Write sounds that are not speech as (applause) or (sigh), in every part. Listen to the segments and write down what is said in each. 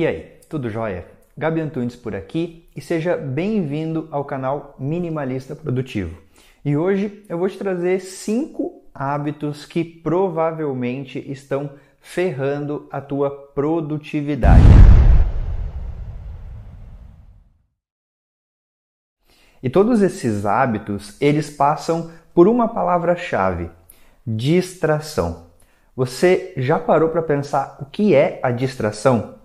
E aí, tudo jóia? Gabi Antunes por aqui e seja bem-vindo ao canal Minimalista Produtivo. E hoje eu vou te trazer cinco hábitos que provavelmente estão ferrando a tua produtividade. E todos esses hábitos, eles passam por uma palavra-chave: distração. Você já parou para pensar o que é a distração?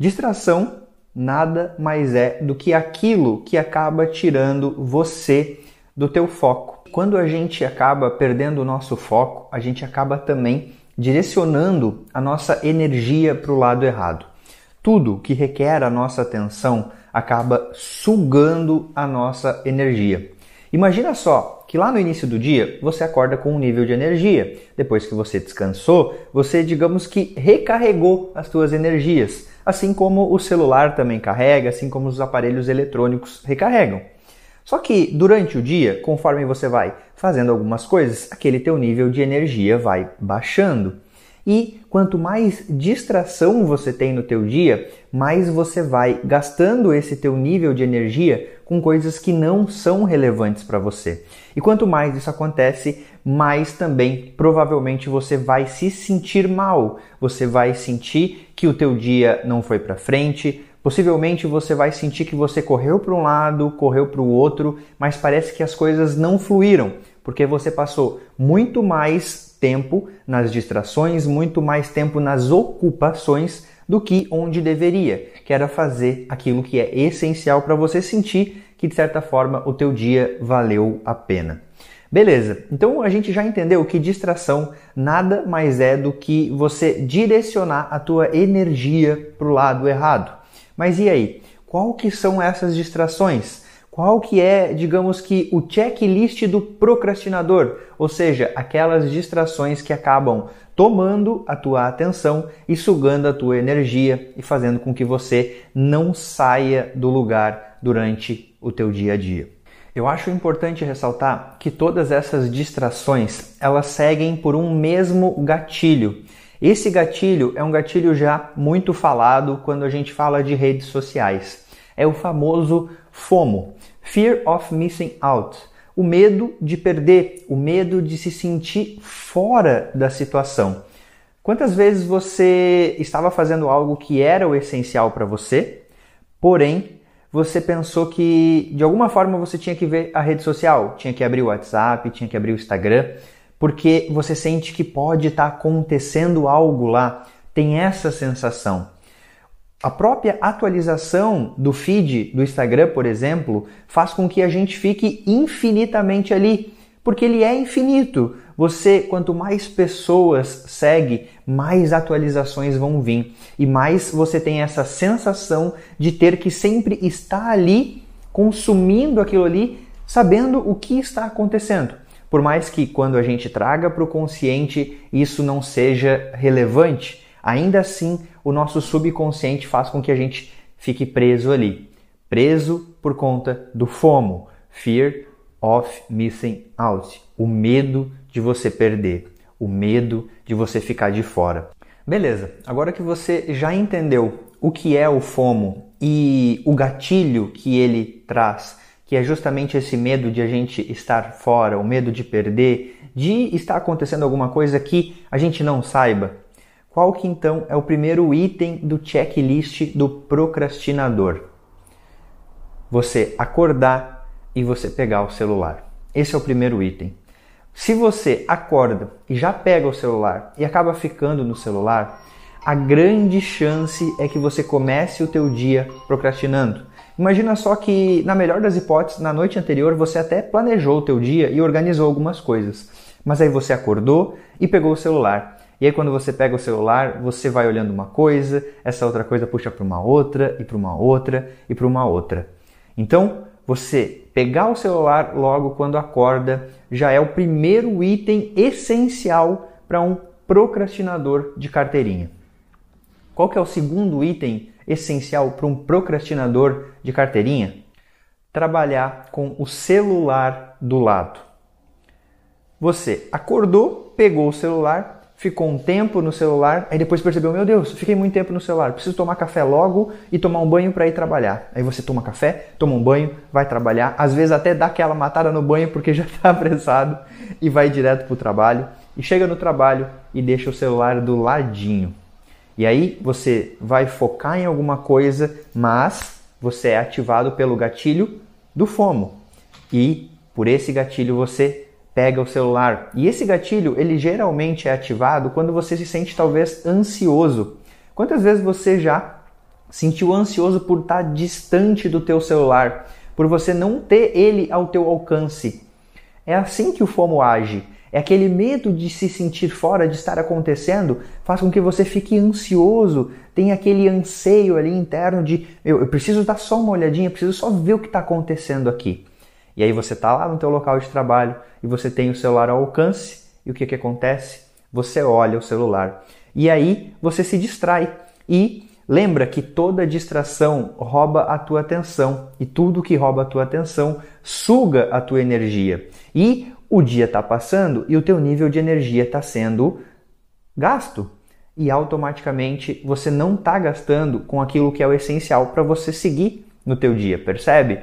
Distração nada mais é do que aquilo que acaba tirando você do teu foco. Quando a gente acaba perdendo o nosso foco, a gente acaba também direcionando a nossa energia para o lado errado. Tudo que requer a nossa atenção acaba sugando a nossa energia. Imagina só que lá no início do dia você acorda com um nível de energia. Depois que você descansou, você, digamos que, recarregou as suas energias assim como o celular também carrega, assim como os aparelhos eletrônicos recarregam. Só que durante o dia, conforme você vai fazendo algumas coisas, aquele teu nível de energia vai baixando. E quanto mais distração você tem no teu dia, mais você vai gastando esse teu nível de energia com coisas que não são relevantes para você. E quanto mais isso acontece, mais também provavelmente você vai se sentir mal. Você vai sentir que o teu dia não foi para frente, Possivelmente você vai sentir que você correu para um lado, correu para o outro, mas parece que as coisas não fluíram, porque você passou muito mais tempo nas distrações, muito mais tempo nas ocupações do que onde deveria, que era fazer aquilo que é essencial para você sentir que de certa forma o teu dia valeu a pena. Beleza, então a gente já entendeu que distração nada mais é do que você direcionar a tua energia para o lado errado. Mas e aí? Qual que são essas distrações? Qual que é, digamos que, o checklist do procrastinador? Ou seja, aquelas distrações que acabam tomando a tua atenção e sugando a tua energia e fazendo com que você não saia do lugar durante o teu dia a dia. Eu acho importante ressaltar que todas essas distrações, elas seguem por um mesmo gatilho. Esse gatilho é um gatilho já muito falado quando a gente fala de redes sociais. É o famoso FOMO, Fear of Missing Out, o medo de perder, o medo de se sentir fora da situação. Quantas vezes você estava fazendo algo que era o essencial para você, porém você pensou que de alguma forma você tinha que ver a rede social, tinha que abrir o WhatsApp, tinha que abrir o Instagram, porque você sente que pode estar tá acontecendo algo lá, tem essa sensação. A própria atualização do feed do Instagram, por exemplo, faz com que a gente fique infinitamente ali, porque ele é infinito. Você, quanto mais pessoas segue, mais atualizações vão vir e mais você tem essa sensação de ter que sempre estar ali consumindo aquilo ali, sabendo o que está acontecendo. Por mais que quando a gente traga para o consciente isso não seja relevante, ainda assim o nosso subconsciente faz com que a gente fique preso ali. Preso por conta do FOMO, Fear of Missing Out, o medo de você perder, o medo de você ficar de fora. Beleza, agora que você já entendeu o que é o FOMO e o gatilho que ele traz, que é justamente esse medo de a gente estar fora, o medo de perder, de estar acontecendo alguma coisa que a gente não saiba, qual que então é o primeiro item do checklist do procrastinador? Você acordar e você pegar o celular. Esse é o primeiro item. Se você acorda e já pega o celular e acaba ficando no celular, a grande chance é que você comece o teu dia procrastinando. Imagina só que, na melhor das hipóteses, na noite anterior você até planejou o teu dia e organizou algumas coisas. Mas aí você acordou e pegou o celular. E aí quando você pega o celular, você vai olhando uma coisa, essa outra coisa puxa para uma outra e para uma outra e para uma outra. Então, você pegar o celular logo quando acorda já é o primeiro item essencial para um procrastinador de carteirinha. Qual que é o segundo item essencial para um procrastinador de carteirinha? Trabalhar com o celular do lado. Você acordou, pegou o celular, ficou um tempo no celular, aí depois percebeu, meu Deus, fiquei muito tempo no celular, preciso tomar café logo e tomar um banho para ir trabalhar. Aí você toma café, toma um banho, vai trabalhar, às vezes até dá aquela matada no banho porque (laughs) já está apressado e vai direto para o trabalho e chega no trabalho e deixa o celular do ladinho. E aí você vai focar em alguma coisa, mas você é ativado pelo gatilho do FOMO. E por esse gatilho você pega o celular. E esse gatilho, ele geralmente é ativado quando você se sente talvez ansioso. Quantas vezes você já sentiu ansioso por estar distante do teu celular, por você não ter ele ao teu alcance? É assim que o FOMO age. É aquele medo de se sentir fora, de estar acontecendo, faz com que você fique ansioso, tem aquele anseio ali interno de eu, eu preciso dar só uma olhadinha, preciso só ver o que está acontecendo aqui. E aí você está lá no teu local de trabalho e você tem o celular ao alcance e o que, que acontece? Você olha o celular e aí você se distrai e lembra que toda distração rouba a tua atenção e tudo que rouba a tua atenção suga a tua energia. E o dia está passando e o teu nível de energia está sendo gasto e automaticamente você não está gastando com aquilo que é o essencial para você seguir no teu dia, percebe?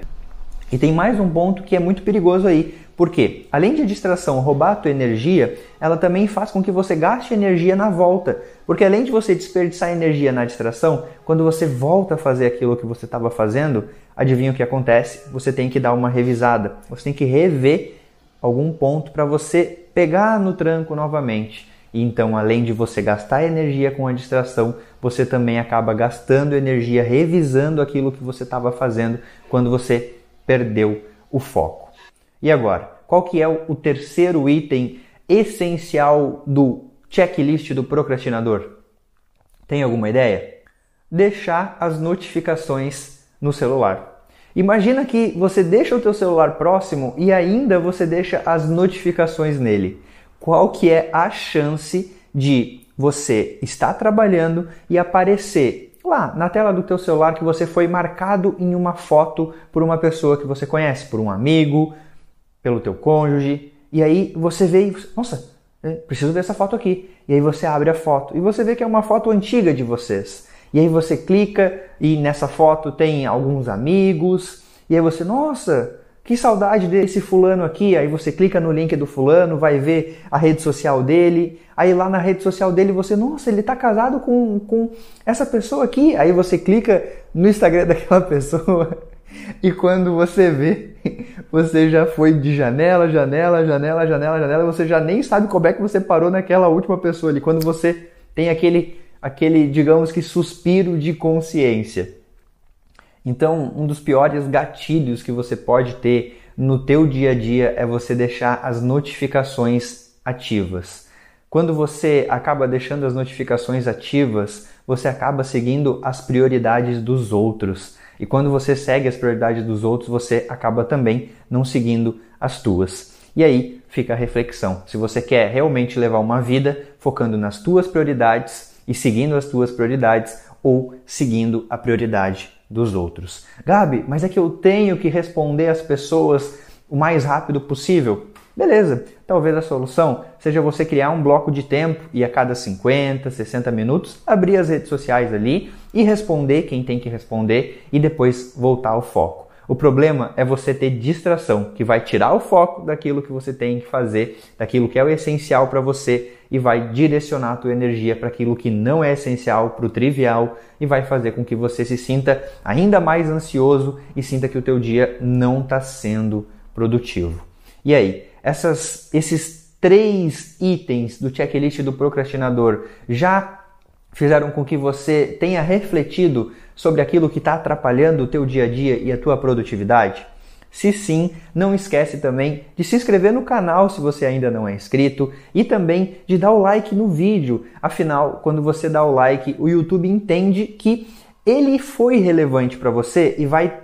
E tem mais um ponto que é muito perigoso aí, porque além de a distração roubar a tua energia, ela também faz com que você gaste energia na volta. Porque além de você desperdiçar energia na distração, quando você volta a fazer aquilo que você estava fazendo, adivinha o que acontece? Você tem que dar uma revisada, você tem que rever algum ponto para você pegar no tranco novamente. E então, além de você gastar energia com a distração, você também acaba gastando energia revisando aquilo que você estava fazendo quando você perdeu o foco. E agora, qual que é o terceiro item essencial do checklist do procrastinador? Tem alguma ideia? Deixar as notificações no celular. Imagina que você deixa o teu celular próximo e ainda você deixa as notificações nele. Qual que é a chance de você estar trabalhando e aparecer lá na tela do teu celular que você foi marcado em uma foto por uma pessoa que você conhece, por um amigo, pelo teu cônjuge, e aí você vê e, nossa, é, preciso dessa foto aqui. E aí você abre a foto e você vê que é uma foto antiga de vocês. E aí você clica e nessa foto tem alguns amigos, e aí você, nossa, que saudade desse fulano aqui. Aí você clica no link do fulano, vai ver a rede social dele. Aí lá na rede social dele você, nossa, ele está casado com, com essa pessoa aqui. Aí você clica no Instagram (laughs) daquela pessoa. E quando você vê, (laughs) você já foi de janela, janela, janela, janela, janela, você já nem sabe como é que você parou naquela última pessoa ali. Quando você tem aquele, aquele digamos que, suspiro de consciência. Então, um dos piores gatilhos que você pode ter no teu dia a dia é você deixar as notificações ativas. Quando você acaba deixando as notificações ativas, você acaba seguindo as prioridades dos outros. E quando você segue as prioridades dos outros, você acaba também não seguindo as tuas. E aí fica a reflexão. Se você quer realmente levar uma vida focando nas tuas prioridades e seguindo as tuas prioridades ou seguindo a prioridade dos outros. Gabi, mas é que eu tenho que responder às pessoas o mais rápido possível. Beleza, talvez a solução seja você criar um bloco de tempo e a cada 50, 60 minutos abrir as redes sociais ali e responder quem tem que responder e depois voltar ao foco. O problema é você ter distração, que vai tirar o foco daquilo que você tem que fazer, daquilo que é o essencial para você e vai direcionar a tua energia para aquilo que não é essencial, para o trivial e vai fazer com que você se sinta ainda mais ansioso e sinta que o teu dia não está sendo produtivo. E aí, essas, esses três itens do checklist do procrastinador já fizeram com que você tenha refletido sobre aquilo que está atrapalhando o teu dia a dia e a tua produtividade? Se sim, não esquece também de se inscrever no canal se você ainda não é inscrito e também de dar o like no vídeo. Afinal, quando você dá o like, o YouTube entende que ele foi relevante para você e vai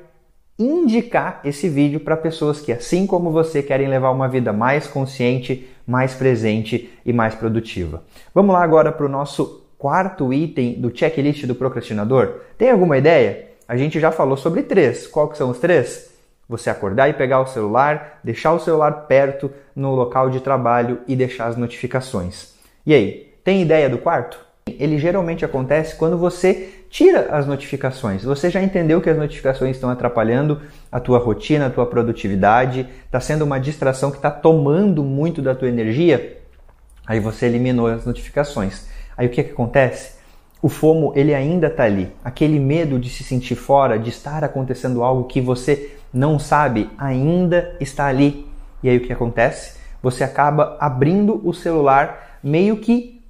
indicar esse vídeo para pessoas que, assim como você, querem levar uma vida mais consciente, mais presente e mais produtiva. Vamos lá agora para o nosso quarto item do checklist do procrastinador. Tem alguma ideia? A gente já falou sobre três. Qual que são os três? Você acordar e pegar o celular, deixar o celular perto no local de trabalho e deixar as notificações. E aí, tem ideia do quarto? Ele geralmente acontece quando você tira as notificações. Você já entendeu que as notificações estão atrapalhando a tua rotina, a tua produtividade, está sendo uma distração que está tomando muito da tua energia? Aí você eliminou as notificações. Aí o que, que acontece? O FOMO ele ainda está ali. Aquele medo de se sentir fora, de estar acontecendo algo que você não sabe, ainda está ali. E aí o que acontece? Você acaba abrindo o celular meio que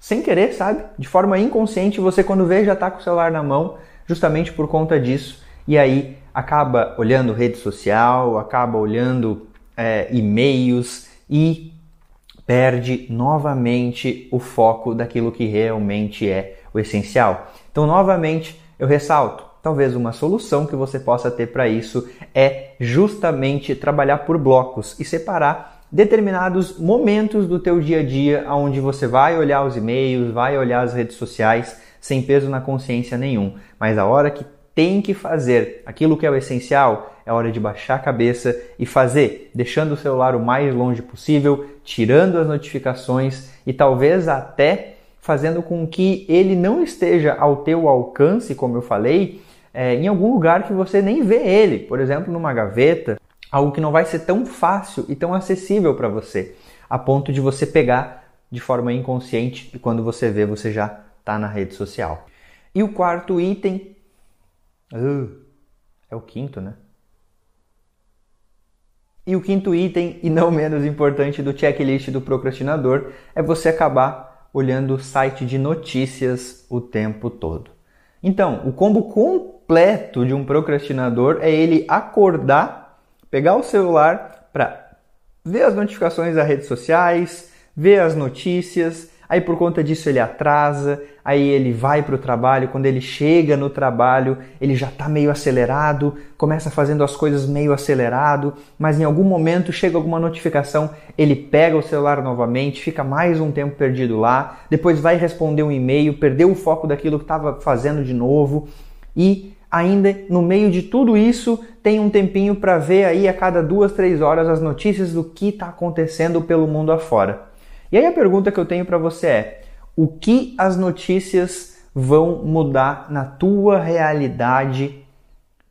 sem querer, sabe? De forma inconsciente, você quando vê já está com o celular na mão, justamente por conta disso. E aí acaba olhando rede social, acaba olhando é, e-mails e perde novamente o foco daquilo que realmente é o essencial. Então, novamente, eu ressalto: talvez uma solução que você possa ter para isso é justamente trabalhar por blocos e separar determinados momentos do teu dia a dia onde você vai olhar os e-mails, vai olhar as redes sociais sem peso na consciência nenhum, mas a hora que tem que fazer aquilo que é o essencial, é hora de baixar a cabeça e fazer, deixando o celular o mais longe possível, tirando as notificações e talvez até fazendo com que ele não esteja ao teu alcance, como eu falei, é, em algum lugar que você nem vê ele, por exemplo, numa gaveta, algo que não vai ser tão fácil e tão acessível para você, a ponto de você pegar de forma inconsciente e quando você vê, você já está na rede social. E o quarto item. Uh, é o quinto, né? E o quinto item, e não menos importante do checklist do procrastinador, é você acabar olhando o site de notícias o tempo todo. Então, o combo completo de um procrastinador é ele acordar, pegar o celular para ver as notificações das redes sociais, ver as notícias, aí por conta disso ele atrasa, aí ele vai para o trabalho, quando ele chega no trabalho, ele já está meio acelerado, começa fazendo as coisas meio acelerado, mas em algum momento chega alguma notificação, ele pega o celular novamente, fica mais um tempo perdido lá, depois vai responder um e-mail, perdeu o foco daquilo que estava fazendo de novo e ainda no meio de tudo isso tem um tempinho para ver aí a cada duas, três horas as notícias do que está acontecendo pelo mundo afora. E aí a pergunta que eu tenho para você é: o que as notícias vão mudar na tua realidade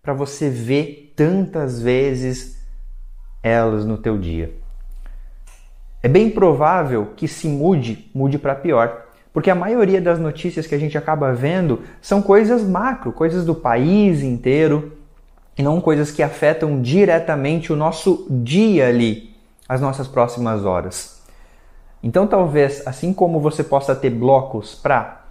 para você ver tantas vezes elas no teu dia? É bem provável que se mude, mude para pior. Porque a maioria das notícias que a gente acaba vendo são coisas macro, coisas do país inteiro, e não coisas que afetam diretamente o nosso dia ali, as nossas próximas horas. Então, talvez, assim como você possa ter blocos para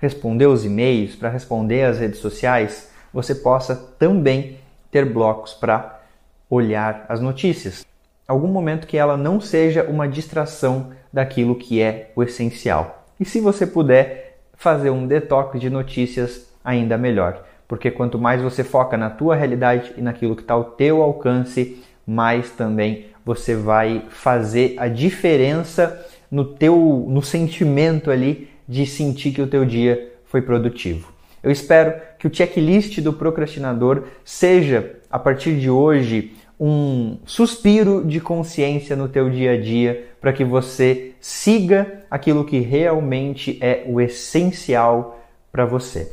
responder os e-mails, para responder as redes sociais, você possa também ter blocos para olhar as notícias. Algum momento que ela não seja uma distração daquilo que é o essencial. E se você puder fazer um detox de notícias, ainda melhor. Porque quanto mais você foca na tua realidade e naquilo que está ao teu alcance, mais também você vai fazer a diferença no teu no sentimento ali de sentir que o teu dia foi produtivo. Eu espero que o checklist do procrastinador seja a partir de hoje um suspiro de consciência no teu dia a dia para que você siga aquilo que realmente é o essencial para você.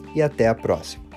e até a próxima.